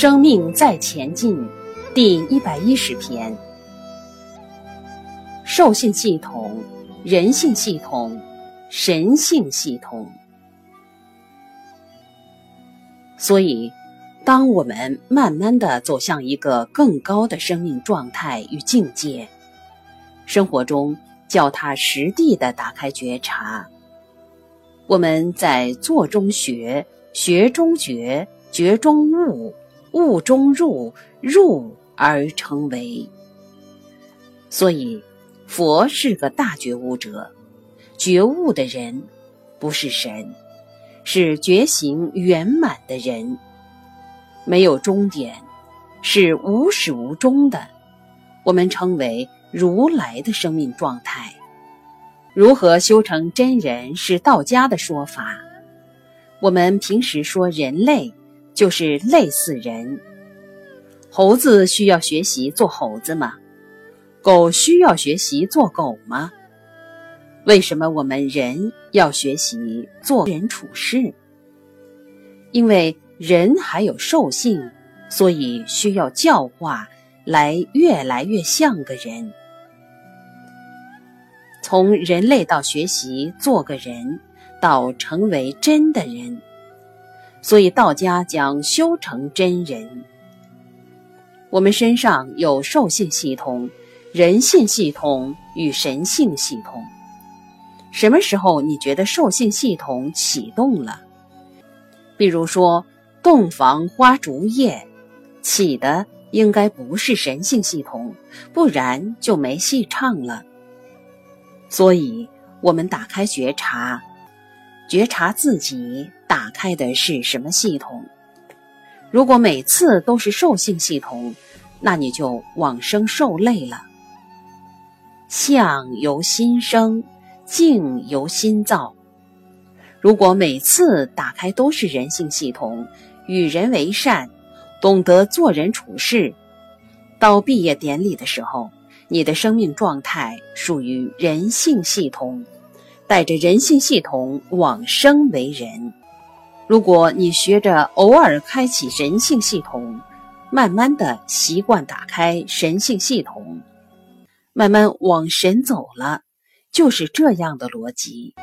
生命在前进，第一百一十篇：兽性系统、人性系统、神性系统。所以，当我们慢慢的走向一个更高的生命状态与境界，生活中脚踏实地的打开觉察，我们在做中学，学中觉，觉中悟。悟中入，入而成为。所以，佛是个大觉悟者，觉悟的人不是神，是觉醒圆满的人。没有终点，是无始无终的。我们称为如来的生命状态。如何修成真人，是道家的说法。我们平时说人类。就是类似人，猴子需要学习做猴子吗？狗需要学习做狗吗？为什么我们人要学习做人处事？因为人还有兽性，所以需要教化，来越来越像个人。从人类到学习做个人，到成为真的人。所以，道家讲修成真人。我们身上有兽性系统、人性系统与神性系统。什么时候你觉得兽性系统启动了？比如说，洞房花烛夜，起的应该不是神性系统，不然就没戏唱了。所以，我们打开觉察。觉察自己打开的是什么系统？如果每次都是兽性系统，那你就往生受累了。相由心生，境由心造。如果每次打开都是人性系统，与人为善，懂得做人处事，到毕业典礼的时候，你的生命状态属于人性系统。带着人性系统往生为人。如果你学着偶尔开启神性系统，慢慢的习惯打开神性系统，慢慢往神走了，就是这样的逻辑。